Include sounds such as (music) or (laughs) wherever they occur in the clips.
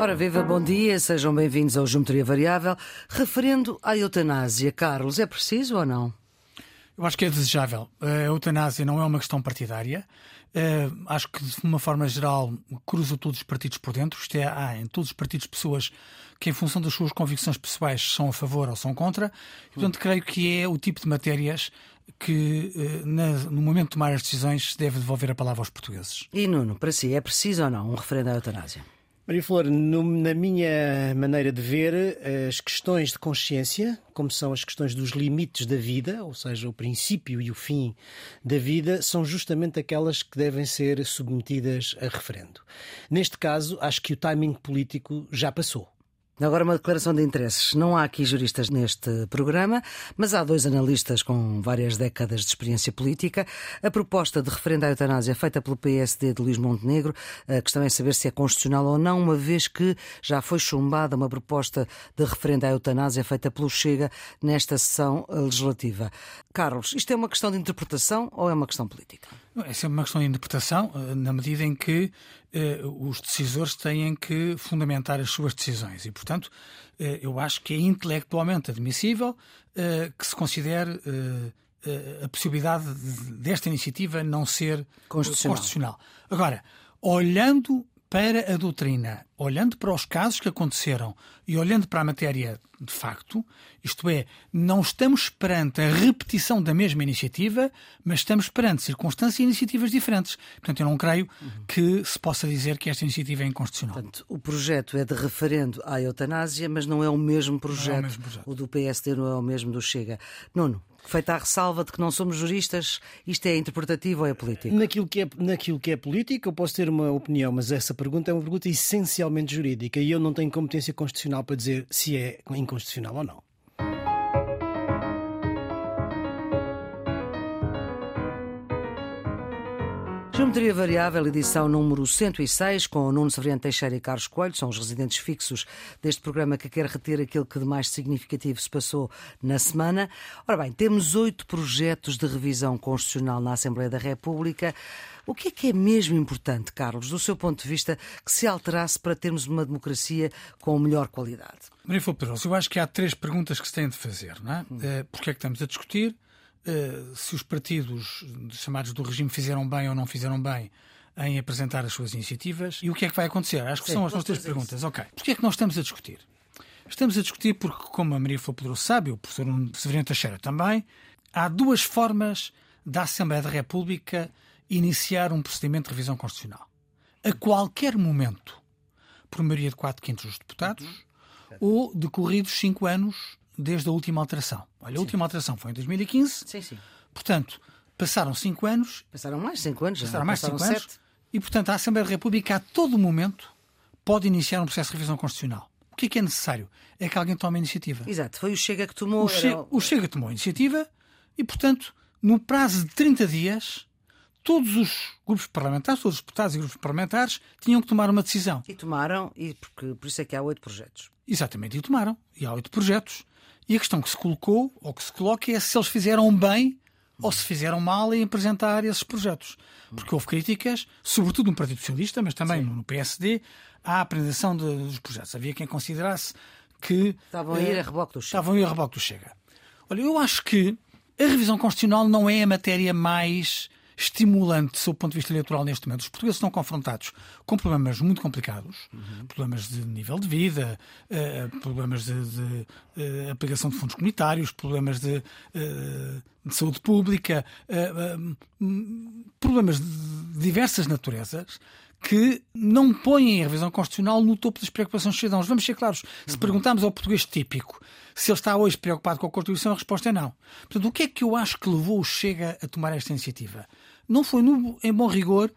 Ora, viva, bom dia, sejam bem-vindos ao Geometria Variável. Referendo à eutanásia, Carlos, é preciso ou não? Eu acho que é desejável. A eutanásia não é uma questão partidária. Uh, acho que, de uma forma geral, cruza todos os partidos por dentro. Isto é, há em todos os partidos pessoas que, em função das suas convicções pessoais, são a favor ou são contra. E, portanto, creio que é o tipo de matérias que, uh, na, no momento de tomar as decisões, se deve devolver a palavra aos portugueses. E, Nuno, para si, é preciso ou não um referendo à eutanásia? Maria Flor, no, na minha maneira de ver, as questões de consciência, como são as questões dos limites da vida, ou seja, o princípio e o fim da vida, são justamente aquelas que devem ser submetidas a referendo. Neste caso, acho que o timing político já passou. Agora, uma declaração de interesses. Não há aqui juristas neste programa, mas há dois analistas com várias décadas de experiência política. A proposta de referendo à eutanásia feita pelo PSD de Luís Montenegro, a questão é saber se é constitucional ou não, uma vez que já foi chumbada uma proposta de referendo à eutanásia feita pelo Chega nesta sessão legislativa. Carlos, isto é uma questão de interpretação ou é uma questão política? É sempre uma questão de interpretação, eh, na medida em que eh, os decisores têm que fundamentar as suas decisões. E, portanto, eh, eu acho que é intelectualmente admissível eh, que se considere eh, eh, a possibilidade desta iniciativa não ser constitucional. constitucional. Agora, olhando para a doutrina, olhando para os casos que aconteceram e olhando para a matéria de facto, isto é, não estamos perante a repetição da mesma iniciativa, mas estamos perante circunstâncias e iniciativas diferentes. Portanto, eu não creio uhum. que se possa dizer que esta iniciativa é inconstitucional. Portanto, o projeto é de referendo à eutanásia, mas não é o mesmo projeto. É o, mesmo projeto. o do PSD não é o mesmo do Chega. Nuno, feita a ressalva de que não somos juristas, isto é interpretativo ou é político? Naquilo que é, naquilo que é político, eu posso ter uma opinião, mas essa pergunta é uma pergunta essencialmente jurídica e eu não tenho competência constitucional para dizer se é inconstitucional ou não. Geometria Variável, edição número 106, com o Nuno Severiano Teixeira e Carlos Coelho, são os residentes fixos deste programa que quer reter aquilo que de mais significativo se passou na semana. Ora bem, temos oito projetos de revisão constitucional na Assembleia da República. O que é que é mesmo importante, Carlos, do seu ponto de vista, que se alterasse para termos uma democracia com melhor qualidade? Maria Pedroso, eu acho que há três perguntas que se têm de fazer. Não é? Hum. Eh, Porquê é que estamos a discutir? Eh, se os partidos chamados do regime fizeram bem ou não fizeram bem em apresentar as suas iniciativas e o que é que vai acontecer. Acho que Sim, são as nossas perguntas. Ok. Porquê é que nós estamos a discutir? Estamos a discutir porque, como a Maria Flor sabe, o professor Severino Teixeira também, há duas formas da Assembleia da República iniciar um procedimento de revisão constitucional. A qualquer momento, por maioria de 4 quintos dos deputados, uhum. ou decorridos 5 anos desde a última alteração. Olha, a última alteração foi em 2015. Sim, sim. Portanto, passaram cinco anos. Passaram mais cinco anos. Passaram mais passaram cinco anos. E, portanto, a Assembleia da República, a todo momento, pode iniciar um processo de revisão constitucional. O que é que é necessário? É que alguém tome a iniciativa. Exato, foi o Chega que tomou. O, Chega, o Chega tomou a iniciativa e, portanto, no prazo de 30 dias, todos os grupos parlamentares, todos os deputados e grupos parlamentares, tinham que tomar uma decisão. E tomaram, e porque, por isso é que há oito projetos. Exatamente, e tomaram. E há oito projetos. E a questão que se colocou, ou que se coloca, é se eles fizeram bem ou se fizeram mal em apresentar esses projetos. Porque houve críticas, sobretudo no Partido Socialista, mas também Sim. no PSD, à apresentação de, dos projetos. Havia quem considerasse que. Estavam a ir a reboque do Chega. Estavam a ir a reboque do Chega. Olha, eu acho que a revisão constitucional não é a matéria mais estimulante do ponto de vista eleitoral neste momento. Os portugueses estão confrontados com problemas muito complicados, uhum. problemas de nível de vida, uh, problemas de, de uh, aplicação de fundos comunitários, problemas de, uh, de saúde pública, problemas de diversas naturezas que não põem a revisão constitucional no topo das preocupações dos cidadãos. Vamos ser claros. Se uhum. perguntarmos ao português típico se ele está hoje preocupado com a Constituição, a resposta é não. Portanto, o que é que eu acho que levou o Chega a tomar esta iniciativa? Não foi, no, em bom rigor,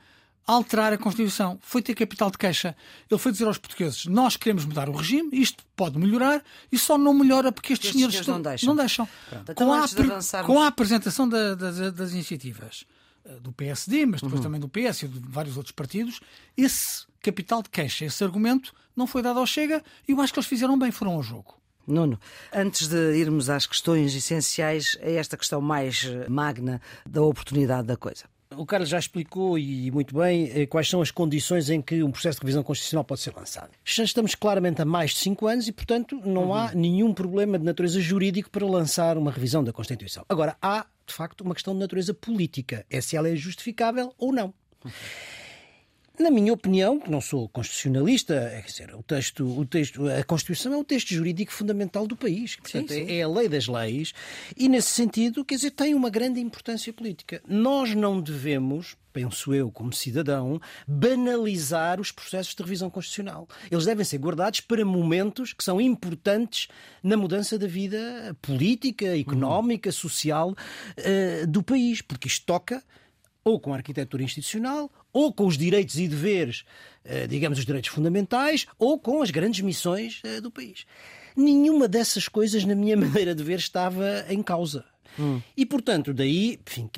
alterar a Constituição. Foi ter capital de queixa. Ele foi dizer aos portugueses: nós queremos mudar o regime, isto pode melhorar, e só não melhora porque estes, estes senhores, não deixam. Não deixam. Pronto, então, com, a, avançarmos... com, a, apresentação da, das, das iniciativas eh, do PSD, mas depois uhum. também do PS e de vários outros partidos, esse capital de queixa, esse argumento, não foi dado ao Chega e eu acho que eles fizeram bem, foram ao jogo. Nuno, antes de irmos às questões essenciais, é esta questão mais magna da oportunidade da coisa. O Carlos já explicou e muito bem eh, quais são as condições em que um processo de revisão constitucional pode ser lançado. Já estamos claramente há mais de cinco anos e, portanto, não uhum. há nenhum problema de natureza jurídica para lançar uma revisão da Constituição. Agora, há, de facto, uma questão de natureza política. É se ela é justificável ou não. Uhum. Na minha opinião, que não sou constitucionalista, é dizer, o texto, o texto, a Constituição é o texto jurídico fundamental do país. Portanto, sim, sim. é a lei das leis e, nesse sentido, quer dizer, tem uma grande importância política. Nós não devemos, penso eu, como cidadão, banalizar os processos de revisão constitucional. Eles devem ser guardados para momentos que são importantes na mudança da vida política, económica, social uh, do país, porque isto toca ou com a arquitetura institucional, ou com os direitos e deveres, eh, digamos, os direitos fundamentais, ou com as grandes missões eh, do país. Nenhuma dessas coisas, na minha (laughs) maneira de ver, estava em causa. Hum. E, portanto, daí enfim,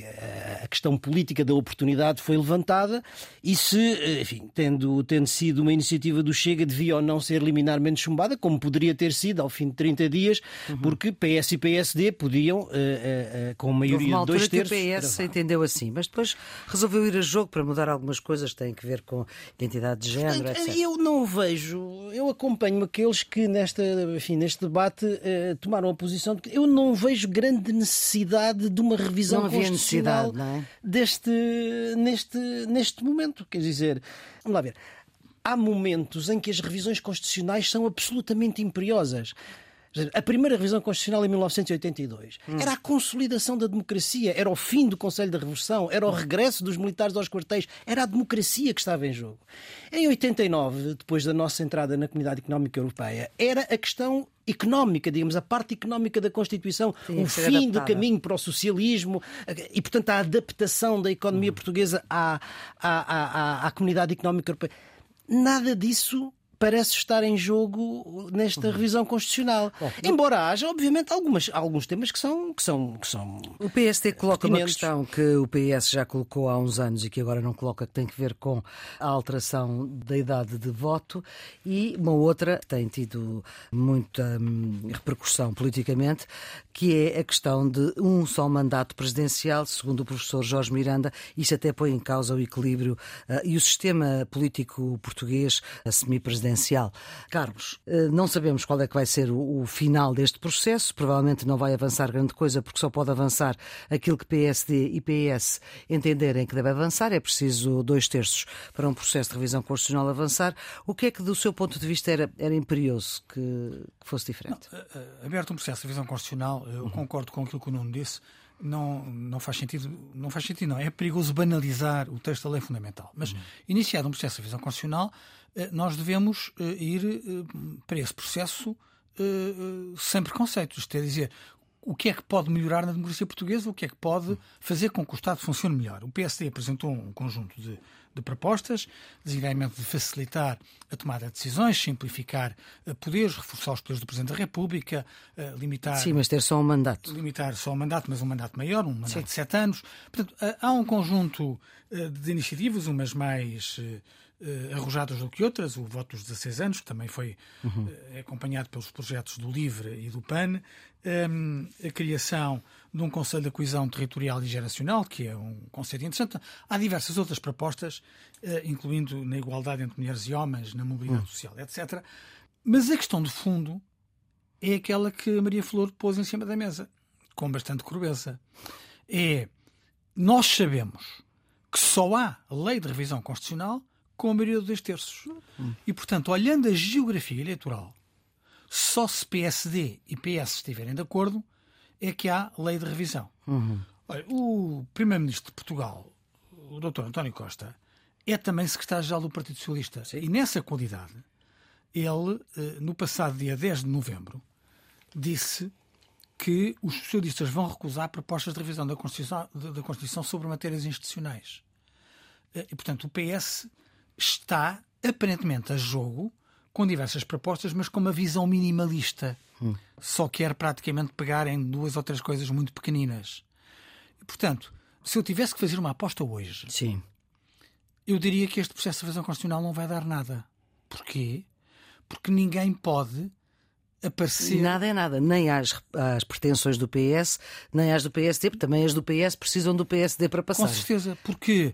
a questão política da oportunidade foi levantada e se, enfim, tendo, tendo sido uma iniciativa do Chega, devia ou não ser liminarmente chumbada, como poderia ter sido ao fim de 30 dias, uhum. porque PS e PSD podiam, uh, uh, uh, com maioria de dois terços... que o PS entendeu assim, mas depois resolveu ir a jogo para mudar algumas coisas que têm a ver com identidade de género, etc. Eu não vejo, eu acompanho aqueles que nesta, enfim, neste debate tomaram a posição de que eu não vejo grande necessidade necessidade de uma revisão não havia constitucional não é? deste, neste, neste momento. Quer dizer, vamos lá ver. Há momentos em que as revisões constitucionais são absolutamente imperiosas. A primeira revisão constitucional em 1982 hum. era a consolidação da democracia, era o fim do Conselho da Revolução, era o regresso dos militares aos quartéis, era a democracia que estava em jogo. Em 89, depois da nossa entrada na Comunidade Económica Europeia, era a questão económica, digamos, a parte económica da Constituição, o fim do caminho para o socialismo e, portanto, a adaptação da economia hum. portuguesa à, à, à, à Comunidade Económica Europeia. Nada disso parece estar em jogo nesta uhum. revisão constitucional. Bom, Embora haja, obviamente, algumas, alguns temas que são, que são, que são. O PST coloca uma questão que o PS já colocou há uns anos e que agora não coloca, que tem que ver com a alteração da idade de voto, e uma outra que tem tido muita hum, repercussão politicamente, que é a questão de um só mandato presidencial, segundo o professor Jorge Miranda, isso até põe em causa o equilíbrio uh, e o sistema político português semipresidencial presidencial. Carlos, eh, não sabemos qual é que vai ser o final deste processo, provavelmente não vai avançar grande coisa, porque só pode avançar aquilo que PSD e PS entenderem que deve avançar. É preciso dois terços para um processo de revisão constitucional avançar. O que é que, do seu ponto de vista, era, era imperioso que, que fosse diferente? Não, eh, eh, aberto um processo de revisão constitucional, eu uhum. concordo com aquilo que o Nuno disse não, não faz sentido, não faz sentido, não. É perigoso banalizar o texto da lei fundamental. Mas, uhum. iniciado um processo de revisão constitucional, nós devemos eh, ir eh, para esse processo sem preconceitos. Isto é dizer, o que é que pode melhorar na democracia portuguesa, o que é que pode fazer com que o Estado funcione melhor. O PSD apresentou um conjunto de, de propostas, designadamente de facilitar a tomada de decisões, simplificar poderes, reforçar os poderes do Presidente da República, limitar. Sim, mas ter só um mandato. Limitar só um mandato, mas um mandato maior, um mandato Sim. de sete anos. Portanto, há um conjunto de iniciativas, umas mais uh, arrojadas do que outras. O voto dos 16 anos, que também foi uhum. uh, acompanhado pelos projetos do LIVRE e do PAN. Um, a criação de um Conselho de Coesão Territorial e Geracional, que é um conceito interessante. Há diversas outras propostas, uh, incluindo na igualdade entre mulheres e homens, na mobilidade uhum. social, etc. Mas a questão de fundo é aquela que a Maria Flor pôs em cima da mesa, com bastante crudeza. É, nós sabemos que só há lei de revisão constitucional com a maioria dos dois terços. Hum. E, portanto, olhando a geografia eleitoral, só se PSD e PS estiverem de acordo é que há lei de revisão. Uhum. Olha, o Primeiro-Ministro de Portugal, o Dr. António Costa, é também secretário-geral do Partido Socialista. Sim. E nessa qualidade, ele, eh, no passado dia 10 de novembro, disse que os socialistas vão recusar propostas de revisão da Constituição, da Constituição sobre matérias institucionais. Eh, e, portanto, o PS está aparentemente a jogo com diversas propostas, mas com uma visão minimalista. Hum. Só quer praticamente pegar em duas ou três coisas muito pequeninas. Portanto, se eu tivesse que fazer uma aposta hoje, Sim. eu diria que este processo de revisão constitucional não vai dar nada. Porquê? Porque ninguém pode aparecer. Nada é nada, nem às, às pretensões do PS, nem às do PSD, porque também as do PS precisam do PSD para passar. Com certeza, porque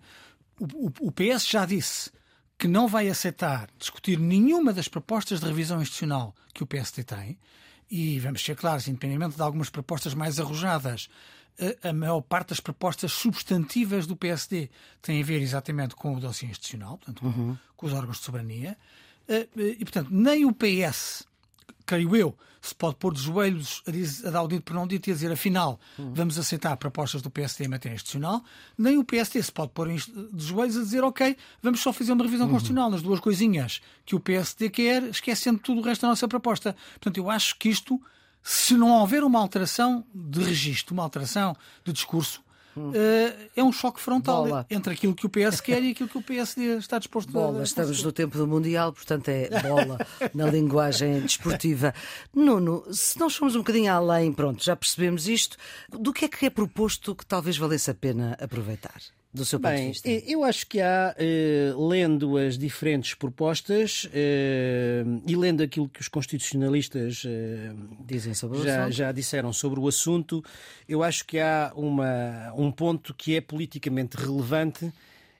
o, o, o PS já disse que não vai aceitar discutir nenhuma das propostas de revisão institucional que o PSD tem, e vamos ser claros, independentemente de algumas propostas mais arrojadas, a maior parte das propostas substantivas do PSD têm a ver exatamente com o dossiê institucional, portanto, uhum. com os órgãos de soberania. E, portanto, nem o PS creio eu, se pode pôr de joelhos a, dizer, a dar o dito por não dito e a dizer, afinal, uhum. vamos aceitar propostas do PSD em matéria institucional, nem o PSD se pode pôr de joelhos a dizer, ok, vamos só fazer uma revisão uhum. constitucional nas duas coisinhas que o PSD quer, esquecendo tudo o resto da nossa proposta. Portanto, eu acho que isto, se não houver uma alteração de registro, uma alteração de discurso, uh, é um choque frontal Bola. entre aquilo que o PS quer e aquilo que o PSD está disposto bola. a Estamos no tempo do Mundial, portanto é bola (laughs) na linguagem desportiva. Nuno, se nós formos um bocadinho além, pronto, já percebemos isto, do que é que é proposto que talvez valesse a pena aproveitar? Do seu ponto Bem, de vista? Eu acho que há, eh, lendo as diferentes propostas eh, e lendo aquilo que os constitucionalistas eh, dizem sobre já, já disseram sobre o assunto, eu acho que há uma, um ponto que é politicamente relevante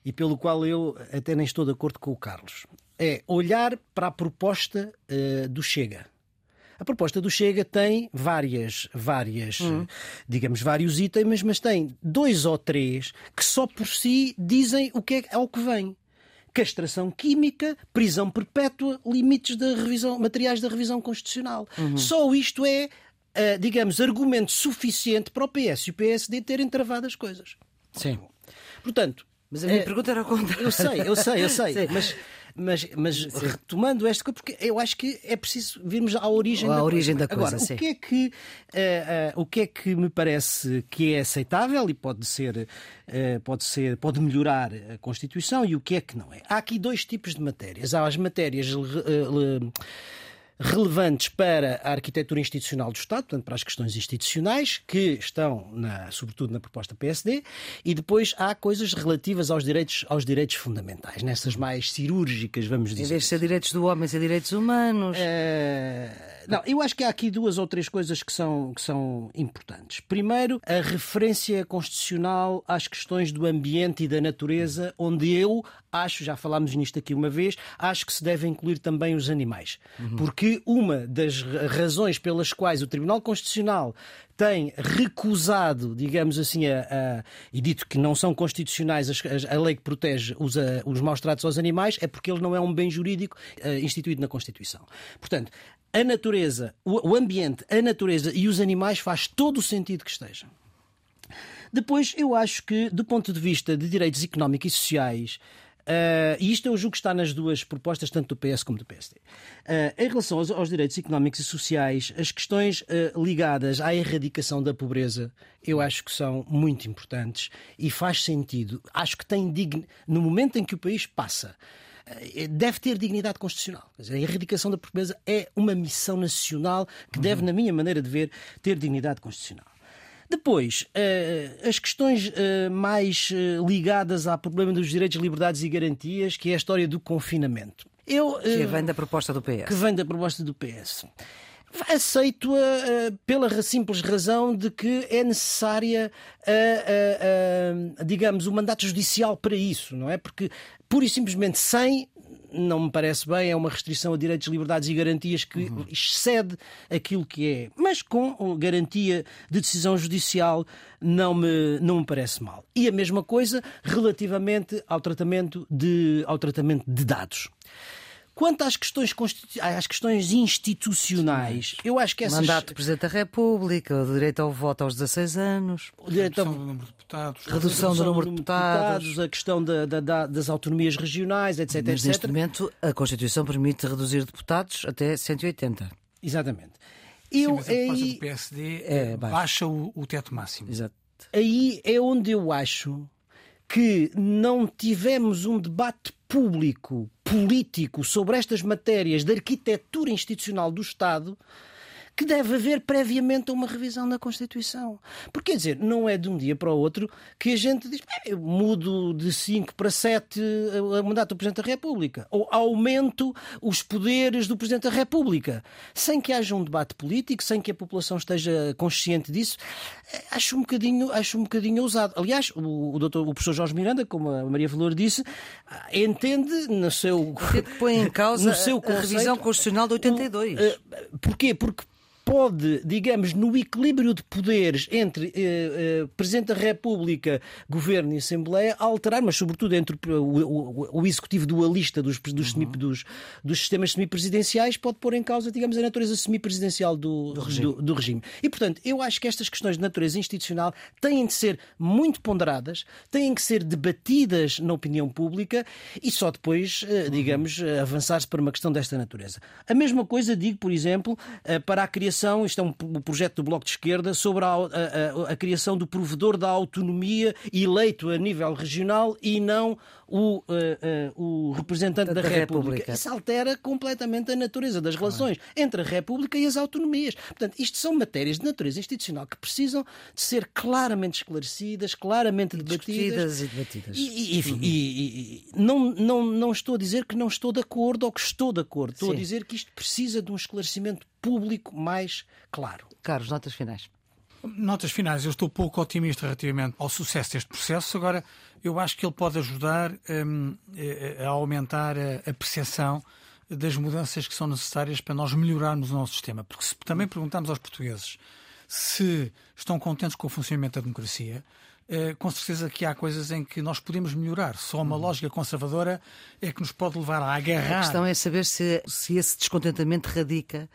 e pelo qual eu até nem estou de acordo com o Carlos. É olhar para a proposta do Chega. A proposta do Chega tem várias, várias, hum. digamos, vários itens, mas tem dois ou três que só por si dizem o que é ao que vem castração química, prisão perpétua, limites da revisão, materiais da revisão constitucional. Uhum. Só isto é, uh, digamos, argumento suficiente para o PS e o PSD terem travado as coisas. Sim. Portanto. Mas a minha é, pergunta era o contrário. Eu sei, eu sei, eu sei. (laughs) Mas mas, mas retomando esta coisa, porque eu acho que é preciso virmos à origem à da origem coisa. da coisa. Agora, o que é que uh, uh, o que é que me parece que é aceitável e pode ser uh, pode ser pode melhorar a Constituição e o que é que não é? Há aqui dois tipos de matérias. Há as matérias relevantes para a arquitetura institucional do Estado, portanto, para as questões institucionais, que estão, na, sobretudo, na proposta PSD, e depois há coisas relativas aos direitos, aos direitos fundamentais, nessas mais cirúrgicas, vamos dizer. Em vez de ser direitos do homem, ser direitos humanos. É... Não, eu acho que há aqui duas ou três coisas que são, que são importantes. Primeiro, a referência constitucional às questões do ambiente e da natureza, onde eu acho, já falámos nisto aqui uma vez, acho que se deve incluir também os animais. Uhum. Porque uma das razões pelas quais o Tribunal Constitucional tem recusado, digamos assim, a, a, e dito que não são constitucionais a, a lei que protege os, os maus tratos aos animais, é porque ele não é um bem jurídico uh, instituído na Constituição. Portanto, a natureza, o, o ambiente, a natureza e os animais faz todo o sentido que estejam. Depois, eu acho que, do ponto de vista de direitos económicos e sociais, Uh, e isto eu julgo que está nas duas propostas, tanto do PS como do PSD. Uh, eh, em relação aos, aos, direitos económicos e sociais, as questões uh, ligadas à erradicação da pobreza, eu acho que são muito importantes e faz sentido. Acho que tem dign... no momento em que o país passa deve ter dignidade constitucional. Dizer, a erradicação da pobreza é uma missão nacional que deve, na minha maneira de ver, ter dignidade constitucional. Depois, uh, as questões uh, mais uh, ligadas ao problema dos direitos, liberdades e garantias, que é a história do confinamento. Eu, que vem da proposta do PS. Que vem da proposta do PS. Aceito-a pela simples razão de que é necessária, digamos, o mandato judicial para isso, não é? Porque, pura e simplesmente, sem não me parece bem, é uma restrição a direitos, liberdades e garantias que uhum. excede aquilo que é. Mas com garantia de decisão judicial não me, não me parece mal. E a mesma coisa relativamente ao tratamento de, ao tratamento de dados. Quanto às questões, às questões institucionais, eu acho que essas... Mandato do Presidente da República, o direito ao voto aos 16 anos, o direito ao... redução do número de deputados, redução, do número de deputados, a questão da, da, das autonomias regionais, etc. Mas etc. neste momento a Constituição permite reduzir deputados até 180. Exatamente. Sim, eu, mas a aí... do PSD é, baixa o, o teto máximo. Exato. Aí é onde eu acho que não tivemos um debate público, político, sobre estas matérias da arquitetura institucional do Estado que deve haver previamente uma revisão da Constituição. Porque, quer dizer, não é de um dia para o outro que a gente diz eu mudo de 5 para 7 o mandato do Presidente da República ou aumento os poderes do Presidente da República sem que haja um debate político, sem que a população esteja consciente disso. Acho um bocadinho, acho um bocadinho ousado. Aliás, o, o, doutor, o professor Jorge Miranda, como a Maria Valor disse, entende no seu. que põe em causa (laughs) no seu a, a revisão constitucional de 82. O, uh, porquê? Porque pode, digamos, no equilíbrio de poderes entre eh, eh, Presidente da República, Governo e Assembleia, alterar, mas sobretudo entre o, o, o executivo dualista dos, dos, uhum. dos, dos sistemas semipresidenciais, pode pôr em causa, digamos, a natureza semipresidencial do, do, regime. Do, do regime. E, portanto, eu acho que estas questões de natureza institucional têm de ser muito ponderadas, têm que ser debatidas na opinião pública e só depois, eh, uhum. digamos, avançar-se para uma questão desta natureza. A mesma coisa digo, por exemplo, eh, para a criação criação, isto é um projeto do Bloco de Esquerda, sobre a, a, a, criação do provedor da autonomia eleito a nível regional e não o, uh, uh, o representante da, da República. República. Isso altera completamente a natureza das relações claro. entre a República e as autonomias. Portanto, isto são matérias de natureza institucional que precisam de ser claramente esclarecidas, claramente e debatidas. e debatidas. E, e, uhum. e, não, não, não estou a dizer que não estou de acordo ou que estou de acordo. Estou Sim. a dizer que isto precisa de um esclarecimento público mais claro. Carlos, notas finais. Notas finais. Eu estou pouco otimista relativamente ao sucesso deste processo. Agora, eu acho que ele pode ajudar um, a aumentar a, a percepção das mudanças que são necessárias para nós melhorarmos o nosso sistema. Porque se também perguntarmos aos portugueses se estão contentes com o funcionamento da democracia, eh, com certeza que há coisas em que nós podemos melhorar. Só uma uhum. lógica conservadora é que nos pode levar a agarrar. A questão é saber se, se esse descontentamento radica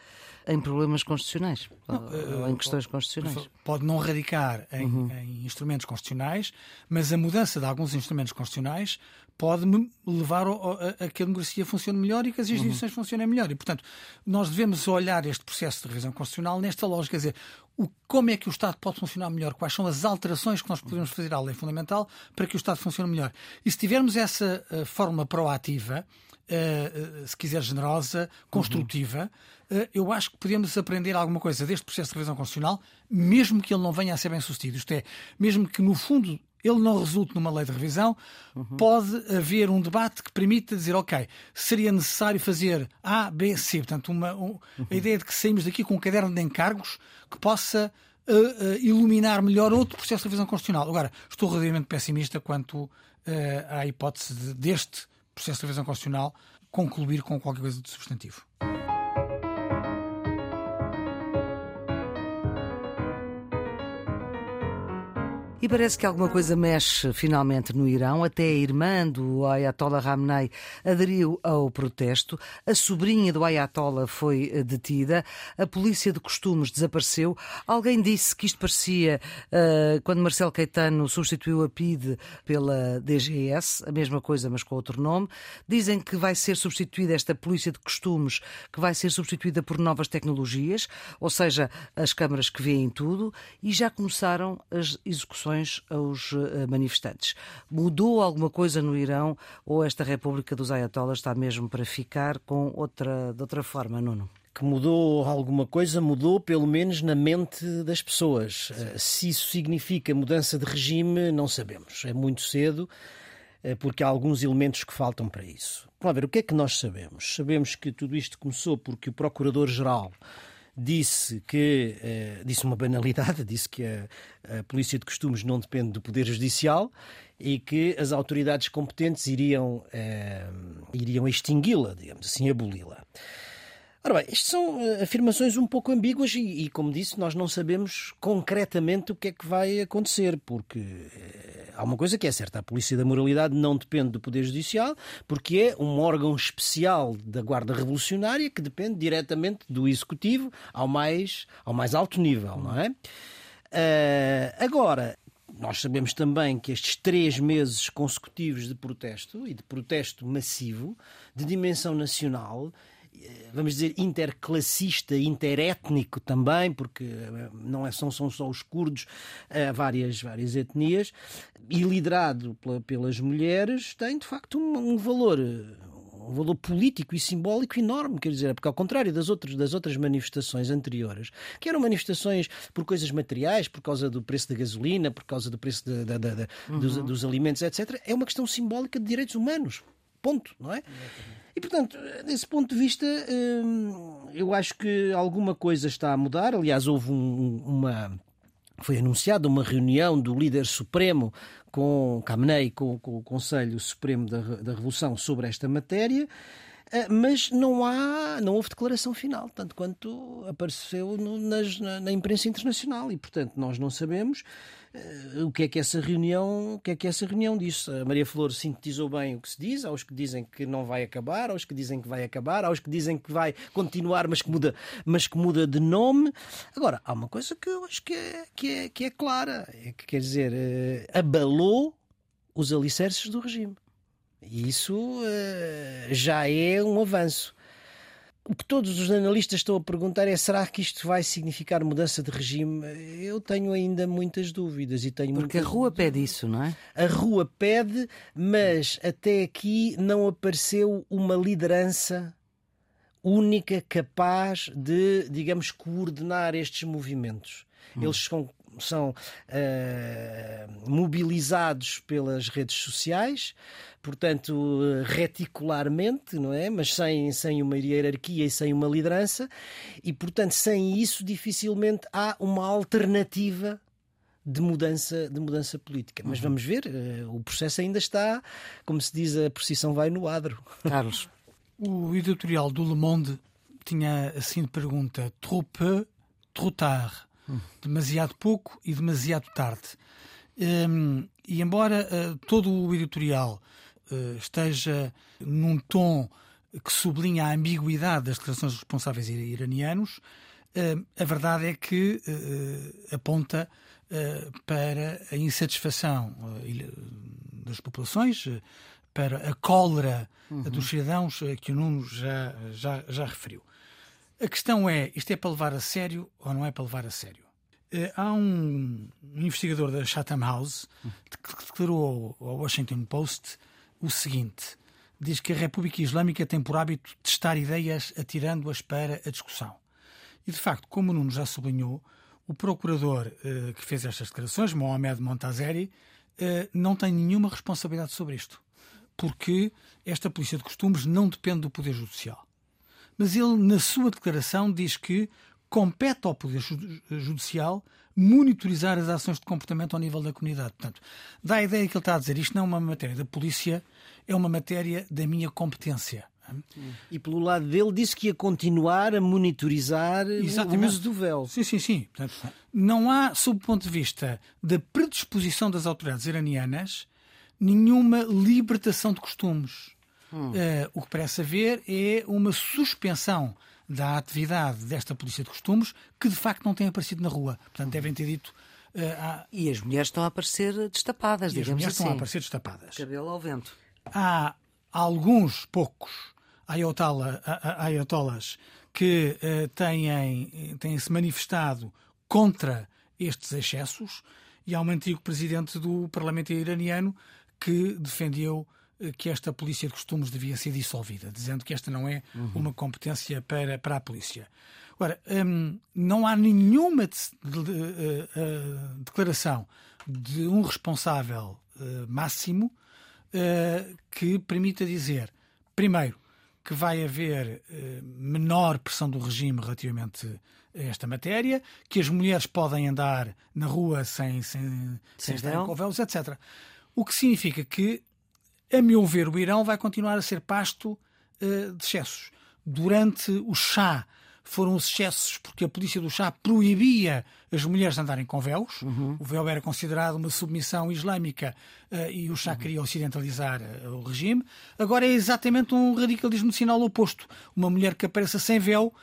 em problemas constitucionais não, ou, em eh, questões constitucionais. Pode não radicar em, uhum. em, instrumentos constitucionais, mas a mudança de alguns instrumentos constitucionais pode levar a, que a democracia funcione melhor e que as instituições uhum. funcionem melhor. E, portanto, nós devemos olhar este processo de revisão constitucional nesta lógica, quer dizer, o, como é que o Estado pode funcionar melhor, quais são as alterações que nós podemos fazer à lei fundamental para que o Estado funcione melhor. E se tivermos essa uh, forma proativa, uh, uh, se quiser generosa, construtiva, uhum. eu acho que podemos aprender alguma coisa deste processo de revisão constitucional, mesmo que ele não venha a ser bem sucedido. Isto é, mesmo que no fundo ele não resulte numa lei de revisão, uhum. pode haver um debate que permita dizer, ok, seria necessário fazer A, B, C. Portanto, uma, um, uhum. a ideia de que saímos daqui com um caderno de encargos que possa uh, uh, iluminar melhor outro processo de revisão constitucional. Agora, estou relativamente pessimista quanto uh, à hipótese de, deste processo de revisão constitucional concluir com qualquer coisa de substantivo. E parece que alguma coisa mexe finalmente no Irão. Até a irmã do Ayatollah Khamenei aderiu ao protesto. A sobrinha do Ayatollah foi detida. A polícia de costumes desapareceu. Alguém disse que isto parecia uh, quando Marcelo Caetano substituiu a PIDE pela DGS, a mesma coisa, mas com outro nome. Dizem que vai ser substituída esta polícia de costumes, que vai ser substituída por novas tecnologias, ou seja, as câmaras que veem tudo, e já começaram as execuções aos eh, manifestantes. Mudou alguma coisa no Irão ou esta República dos Ayatollahs está mesmo para ficar com outra, de outra forma, Nuno? que mudou alguma coisa, mudou pelo menos na mente das pessoas. Eh, se isso significa mudança de regime, não sabemos. É muito cedo, eh, porque há alguns elementos que faltam para isso. Vamos ver, o que é que nós sabemos? Sabemos que tudo isto começou porque o Procurador-Geral disse que eh, disse uma banalidade, (laughs) disse que a, a, polícia de costumes não depende do poder judicial e que as autoridades competentes iriam eh, iriam extingui-la, digamos assim, aboli-la. Ora bem, isto são eh, afirmações um pouco ambíguas e, e, como disse, nós não sabemos concretamente o que é que vai acontecer, porque eh, há uma coisa que é certa: a Polícia da Moralidade não depende do Poder Judicial, porque é um órgão especial da Guarda Revolucionária que depende diretamente do Executivo ao mais, ao mais alto nível, não é? Uh, agora, nós sabemos também que estes três meses consecutivos de protesto e de protesto massivo, de dimensão nacional, vamos dizer, interclassista, interétnico também, porque eh, não é, são, são só os curdos, há várias, várias etnias, e liderado pela, pelas mulheres, tem de facto um, um valor um valor político e simbólico enorme, quer dizer, porque ao contrário das outras, das outras manifestações anteriores, que eram manifestações por coisas materiais, por causa do preço da gasolina, por causa do preço de, de, de, uhum. dos, dos, alimentos, etc., é uma questão simbólica de direitos humanos. Ponto, não é? E, portanto, desse ponto de vista, hum, eu acho que alguma coisa está a mudar. Aliás, houve um, uma foi anunciada uma reunião do líder supremo com Khamenei, com, com o Conselho Supremo da, da Revolução sobre esta matéria, eh, mas não há, não houve declaração final, tanto quanto apareceu no, nas, na, na, imprensa internacional. E, portanto, nós não sabemos o que é que essa reunião, o que é que essa reunião disse. A Maria Flor sintetizou bem o que se diz, aos que dizem que não vai acabar, aos que dizem que vai acabar, aos que dizem que vai continuar, mas que muda, mas que muda de nome. Agora, há uma coisa que eu acho que é, que é, que é clara, é que quer dizer, uh, abalou os alicerces do regime. E isso uh, já é um avanço. O que todos os analistas estão a perguntar é: será que isto vai significar mudança de regime? Eu tenho ainda muitas dúvidas e tenho porque muitas... a rua pede isso, não é? A rua pede, mas até aqui não apareceu uma liderança única capaz de, digamos, coordenar estes movimentos. Hum. Eles são uh, mobilizados pelas redes sociais, portanto, reticularmente, não é? Mas sem, sem uma hierarquia e sem uma liderança, e portanto, sem isso, dificilmente há uma alternativa de mudança, de mudança política. Mas uhum. vamos ver, uh, o processo ainda está, como se diz, a precisão vai no adro. Carlos, o editorial do Le Monde tinha assim de pergunta: trop tard demasiado pouco e demasiado tarde. Um, e embora uh, todo o editorial uh, esteja num tom que sublinha a ambiguidade das declarações dos responsáveis iranianos, uh, a verdade é que aponta para a insatisfação das populações, para a cólera uhum. dos cidadãos que o Nuno já, já, já referiu. A questão é: isto é para levar a sério ou não é para levar a sério? Eh, há um investigador da Chatham House que declarou ao Washington Post o seguinte: diz que a República Islâmica tem por hábito testar ideias atirando-as para a discussão. E de facto, como o Nuno já sublinhou, o procurador eh, que fez estas declarações, Mohamed Montazeri, eh, não tem nenhuma responsabilidade sobre isto, porque esta polícia de costumes não depende do Poder Judicial. Mas ele, na sua declaração, diz que compete ao Poder Judicial monitorizar as ações de comportamento ao nível da comunidade. Portanto, dá a ideia que ele está a dizer isto não é uma matéria da polícia, é uma matéria da minha competência. E pelo lado dele disse que ia continuar a monitorizar Exatamente. o uso do véu. Sim, sim, sim. Portanto, não há, sob o ponto de vista da predisposição das autoridades iranianas, nenhuma libertação de costumes. Hum. Uh, o que parece haver é uma suspensão da atividade desta polícia de costumes que de facto não tem aparecido na rua. Portanto, devem ter dito. Uh, há... E as mulheres estão a aparecer destapadas, e digamos as mulheres assim. estão a aparecer destapadas. Cabelo ao vento. Há alguns, poucos, ayatollahs que uh, têm, têm se manifestado contra estes excessos e há um antigo presidente do Parlamento iraniano que defendeu que esta polícia de costumes devia ser dissolvida, dizendo que esta não é uhum. uma competência para, para a polícia. Ora, hum, não há nenhuma de, de, de, uh, declaração de um responsável uh, máximo uh, que permita dizer, primeiro, que vai haver menor pressão do regime relativamente a esta matéria, que as mulheres podem andar na rua sem, sem, sem, sem estar com véus, etc. O que significa que a meu ver, o Irão vai continuar a ser pasto uh, de excessos. Durante o chá foram os excessos porque a polícia do chá proibia as mulheres andarem com véus. Uhum. O véu era considerado uma submissão islâmica uh, e o chá uhum. queria ocidentalizar uh, o regime. Agora é exatamente um radicalismo de sinal oposto. Uma mulher que apareça sem véu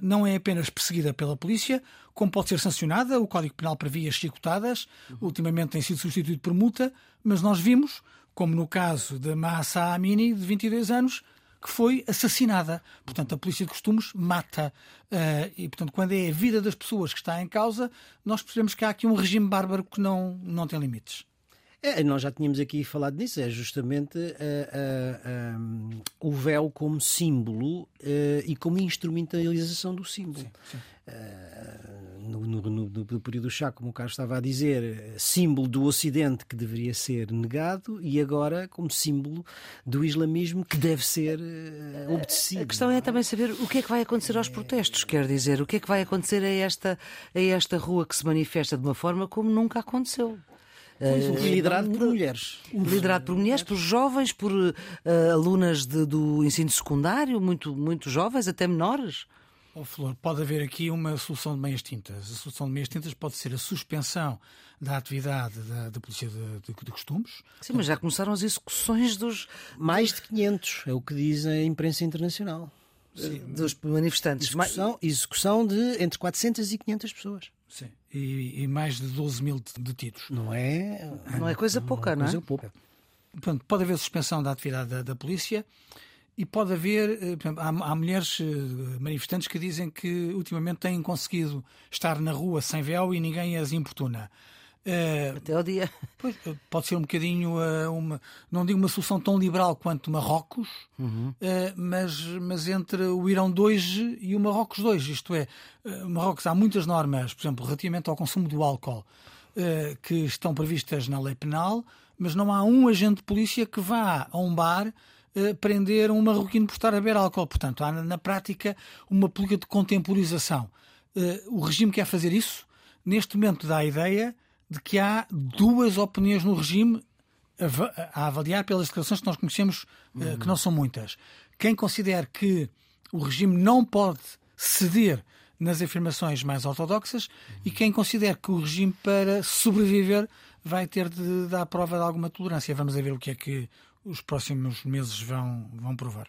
não é apenas perseguida pela polícia, como pode ser sancionada. O Código Penal previa chicotadas. Uhum. Ultimamente tem sido substituído por multa, mas nós vimos como no caso de Massa Amini, de 22 anos, que foi assassinada. Portanto, a polícia de costumes mata. Uh, e, portanto, quando é a vida das pessoas que está em causa, nós percebemos que há aqui um regime bárbaro que não, não tem limites. É, nós já tínhamos aqui falado nisso, é justamente uh, uh, um, o véu como símbolo uh, e como instrumentalização do símbolo. Sim, sim. No, no, no, no, período do chá, como o Carlos estava a dizer, símbolo do Ocidente que deveria ser negado e agora como símbolo do islamismo que deve ser obedecido. A questão é também saber o que é que vai acontecer aos protestos, quer dizer, o que é que vai acontecer a esta, a esta rua que se manifesta de uma forma como nunca aconteceu. Uh, liderado por mulheres. Liderado por mulheres, por jovens, por uh, alunas de, do ensino secundário, muito, muito jovens, até menores. Oh, Flor, pode haver aqui uma solução de meias tintas. A solução de meias tintas pode ser a suspensão da atividade da, da Polícia de, de, de, Costumes. Sim, mas já começaram as execuções dos. Mais de 500, é o que diz a imprensa internacional. Sim. Dos manifestantes. Execução, execução de entre 400 e 500 pessoas. Sim. E, e, mais de 12 mil detidos. Não é, não é coisa pouca, não é? Coisa pouca. Portanto, pode haver suspensão da atividade da, da polícia e pode haver, eh, exemplo, há, há, mulheres eh, manifestantes que dizem que ultimamente têm conseguido estar na rua sem véu e ninguém as importuna. Uh, Até ao dia. (laughs) Pois, pode ser um bocadinho uh, uma, não digo uma solução tão liberal quanto Marrocos, uhum. uh, mas, mas entre o Irão 2 e o Marrocos 2. Isto é, Marrocos há muitas normas, por exemplo, relativamente ao consumo do álcool, que estão previstas na lei penal, mas não há um agente de polícia que vá a um bar prender um marroquino por estar a beber álcool. Portanto, há na prática uma política de contemporização. o regime quer fazer isso. Neste momento dá a ideia de que há duas opiniões no regime a avaliar pelas declarações que nós conhecemos, uhum. que não são muitas. Quem considera que o regime não pode ceder nas afirmações mais ortodoxas uhum. e quem considera que o regime, para sobreviver, vai ter de dar prova de alguma tolerância. Vamos ver o que é que os próximos meses vão, vão provar.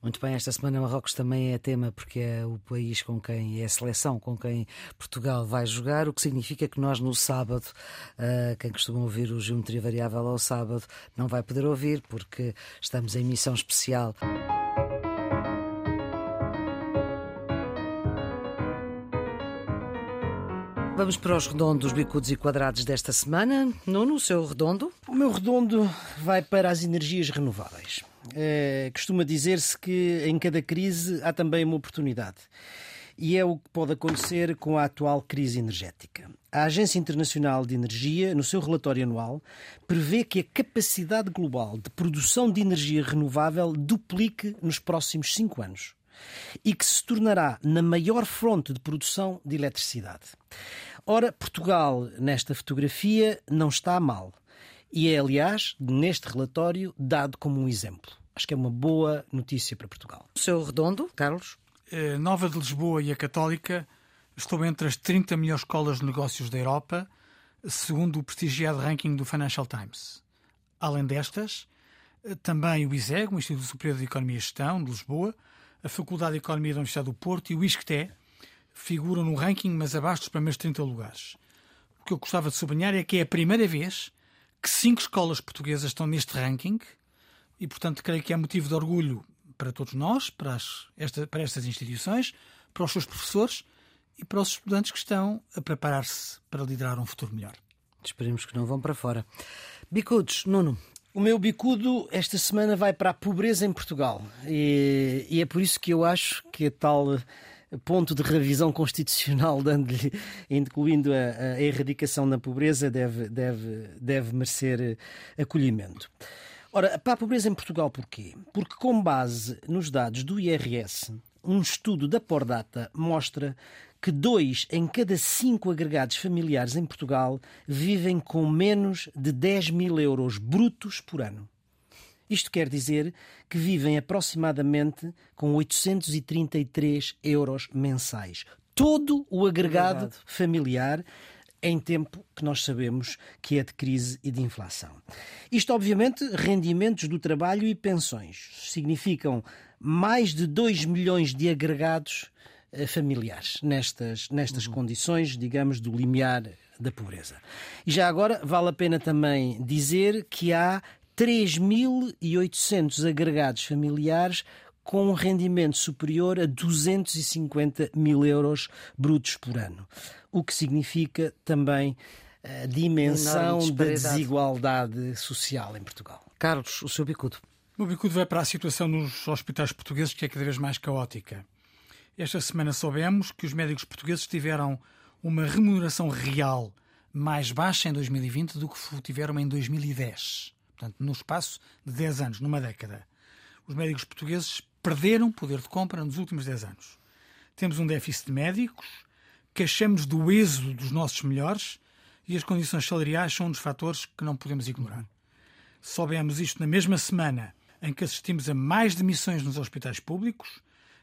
Muito bem, esta semana Marrocos também é tema porque é o país com quem é a seleção com quem Portugal vai jogar, o que significa que nós no sábado, uh, quem costuma ouvir o Geometria Variável ao sábado, não vai poder ouvir porque estamos em missão especial. Vamos para os redondos, bicudos e quadrados desta semana. Nuno, o seu redondo? O meu redondo vai para as energias renováveis. É, costuma dizer-se que em cada crise há também uma oportunidade. E é o que pode acontecer com a atual crise energética. A Agência Internacional de Energia, no seu relatório anual, prevê que a capacidade global de produção de energia renovável duplique nos próximos cinco anos e que se tornará na maior fonte de produção de eletricidade. Ora, Portugal, nesta fotografia, não está mal. E é, aliás, neste relatório, dado como um exemplo. Acho que é uma boa notícia para Portugal. O seu redondo, Carlos? A Nova de Lisboa e a Católica estão entre as 30 melhores escolas de negócios da Europa, segundo o prestigiado ranking do Financial Times. Além destas, também o ISEG, o Instituto Superior de Economia e Gestão de Lisboa, a Faculdade de Economia da Universidade do Porto e o ISCTE figuram no ranking, mas abaixo dos primeiros 30 lugares. O que eu gostava de sublinhar é que é a primeira vez que cinco escolas portuguesas estão neste ranking e, portanto, creio que é motivo de orgulho para todos nós, para, as, esta, para estas instituições, para os seus professores e para os estudantes que estão a preparar-se para liderar um futuro melhor. Esperemos que não vão para fora. Bicudos, Nuno. O meu bicudo esta semana vai para a pobreza em Portugal. E, e é por isso que eu acho que a tal ponto de revisão constitucional, (laughs) dando-lhe, incluindo a, a, erradicação da pobreza, deve, deve, deve merecer acolhimento. Ora, para a pobreza em Portugal, porquê? Porque, com base nos dados do IRS, um estudo da Pordata mostra que dois em cada cinco agregados familiares em Portugal vivem com menos de 10 mil euros brutos por ano. Isto quer dizer que vivem aproximadamente com 833 euros mensais. Todo o agregado, familiar em tempo que nós sabemos que é de crise e de inflação. Isto, obviamente, rendimentos do trabalho e pensões significam mais de 2 milhões de agregados eh, familiares nestas, nestas uhum. condições, digamos, do limiar da pobreza. E já agora vale a pena também dizer que há 3.800 agregados familiares com um rendimento superior a 250 mil euros brutos por ano. O que significa também a dimensão da desigualdade social em Portugal. Carlos, o seu bicudo. O bicudo vai para a situação nos hospitais portugueses, que é cada vez mais caótica. Esta semana soubemos que os médicos portugueses tiveram uma remuneração real mais baixa em 2020 do que tiveram em 2010. Portanto, no espaço de 10 anos, numa década. Os médicos portugueses perderam poder de compra nos últimos 10 anos. Temos um déficit de médicos, queixamos do êxodo dos nossos melhores e as condições salariais são um dos fatores que não podemos ignorar. Soubemos isto na mesma semana em que assistimos a mais demissões nos hospitais públicos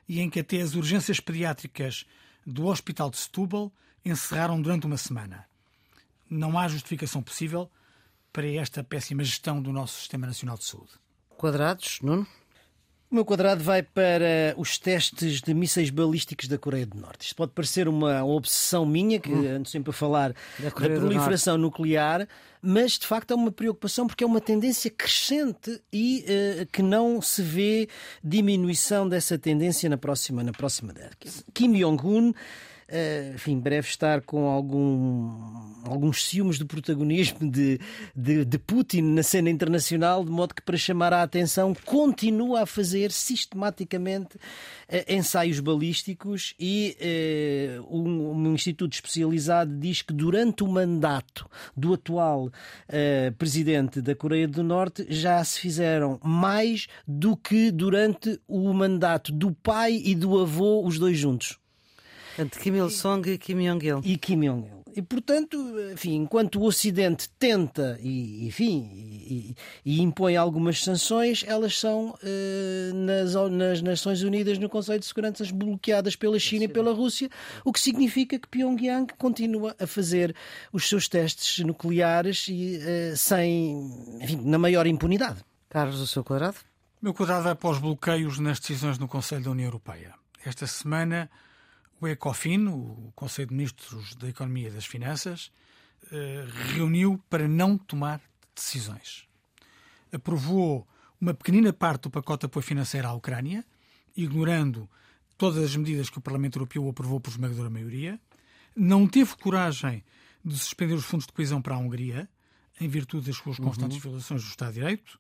e em que até as urgências pediátricas do Hospital de Setúbal encerraram durante uma semana. Não há justificação possível para esta péssima gestão do nosso Sistema Nacional de Saúde. Quadrados, Nuno? O meu quadrado vai para os testes de mísseis balísticos da Coreia do Norte. Isto pode parecer uma obsessão minha, que hum. ando sempre a falar da, da proliferação nuclear, mas de facto é uma preocupação porque é uma tendência crescente e uh, que não se vê diminuição dessa tendência na próxima, na próxima década. Kim Jong-un enfim, breve estar com algum, alguns ciúmes do protagonismo de, de, de, Putin na cena internacional, de modo que, para chamar a atenção, continua a fazer sistematicamente uh, ensaios balísticos e uh, um, um, instituto especializado diz que durante o mandato do atual presidente da Coreia do Norte já se fizeram mais do que durante o mandato do pai e do avô, os dois juntos. Entre Kim Il-sung e Kim Jong-il. E Kim Jong-il. E, portanto, enfim, enquanto o Ocidente tenta e, enfim, e, e impõe algumas sanções, elas são uh, nas, nas Nações Unidas, no Conselho de Segurança, bloqueadas pela China e pela Rússia, o que significa que Pyongyang continua a fazer os seus testes nucleares e, uh, sem, enfim, na maior impunidade. Carlos, o seu quadrado? O meu quadrado é para os bloqueios nas decisões no Conselho da União Europeia. Esta semana o ECOFIN, o Conselho de Ministros da Economia e das Finanças, eh, reuniu para não tomar decisões. Aprovou uma pequenina parte do pacote de apoio financeiro à Ucrânia, ignorando todas as medidas que o Parlamento Europeu aprovou por esmagadora maioria. Não teve coragem de suspender os fundos de coesão para a Hungria, em virtude das suas constantes uhum. violações do Estado de Direito,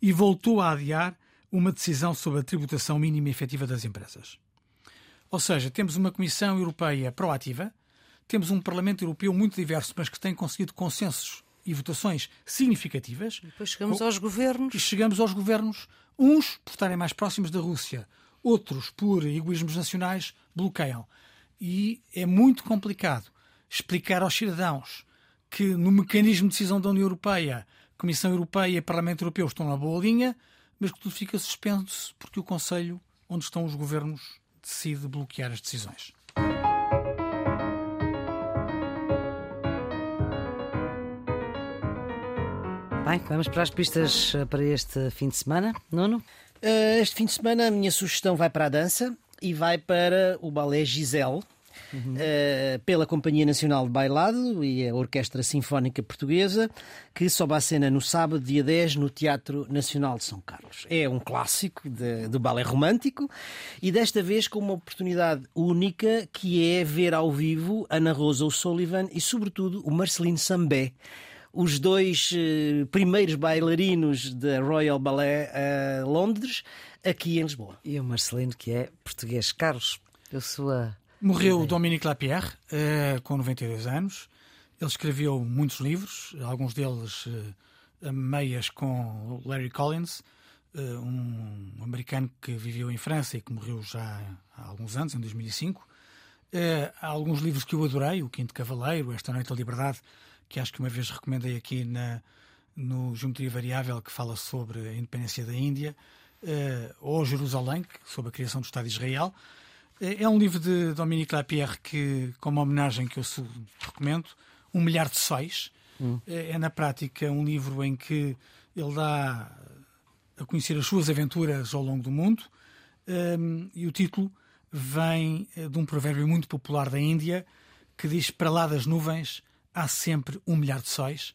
e voltou a adiar uma decisão sobre a tributação mínima efetiva das empresas. Ou seja, temos uma Comissão Europeia proativa, temos um Parlamento Europeu muito diverso, mas que tem conseguido consensos e votações significativas. E depois chegamos aos governos. E chegamos aos governos, uns por estarem mais próximos da Rússia, outros por egoísmos nacionais, bloqueiam. E é muito complicado explicar aos cidadãos que no mecanismo de decisão da União Europeia, Comissão Europeia e Parlamento Europeu estão na boa linha, mas que tudo fica suspenso porque o Conselho, onde estão os governos, decide bloquear as decisões. Bem, vamos para as pistas eh, para este fim de semana. Nuno? Uh, este fim de semana a minha sugestão vai para a dança e vai para o balé Giselle uhum. uh, pela Companhia Nacional de Bailado e a Orquestra Sinfónica Portuguesa, que sobe à cena no sábado, dia 10, no Teatro Nacional de São Carlos. É um clássico de, do balé romântico e desta vez com uma oportunidade única que é ver ao vivo Ana Rosa O'Sullivan e, sobretudo, o Marcelino Sambé os dois uh, primeiros bailarinos da Royal Ballet uh, Londres, aqui em Lisboa. E o Marcelino, que é português. Carlos, a sua Morreu o Dominique Lapierre, uh, com 92 anos. Ele escreveu muitos livros, alguns deles uh, meias com Larry Collins, uh, um americano que viveu em França e que morreu já há alguns anos, em 2005. há alguns livros que eu adorei, O Quinto Cavaleiro, Esta Noite da Liberdade, que acho que uma vez recomendei aqui na, no Geometria Variável, que fala sobre a independência da Índia, ou Jerusalém, sobre a criação do Estado de Israel. É, é um livro de Dominique Lapierre que, como homenagem que eu recomendo, Um Milhar de Sóis. Hum. É, é, na prática, um livro em que ele dá a conhecer as suas aventuras ao longo do mundo. Um, e o título vem eh, de um provérbio muito popular da Índia que diz: Para lá das nuvens há sempre um milhar de sóis.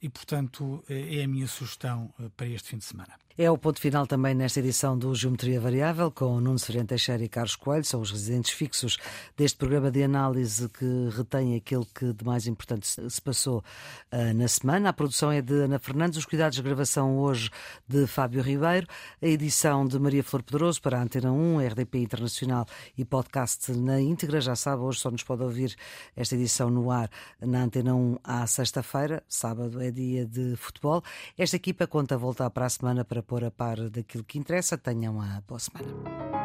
E, portanto, eh, é a minha sugestão eh, para este fim de semana. É o ponto final também nesta edição do Geometria Variável, com Nuno Severino Teixeira e Carlos Coelho, são os residentes fixos deste programa de análise que retém aquilo que de mais importante se passou uh, na semana. A produção é de Ana Fernandes, os cuidados de gravação hoje de Fábio Ribeiro, a edição de Maria Flor Pedroso para a Antena 1, RDP Internacional e podcast na íntegra. Já sabe, hoje só nos pode ouvir esta edição no ar na Antena 1 à sexta-feira, sábado é dia de futebol. Esta equipa conta voltar para a semana para pôr a par daquilo que interessa. Tenham uma boa semana.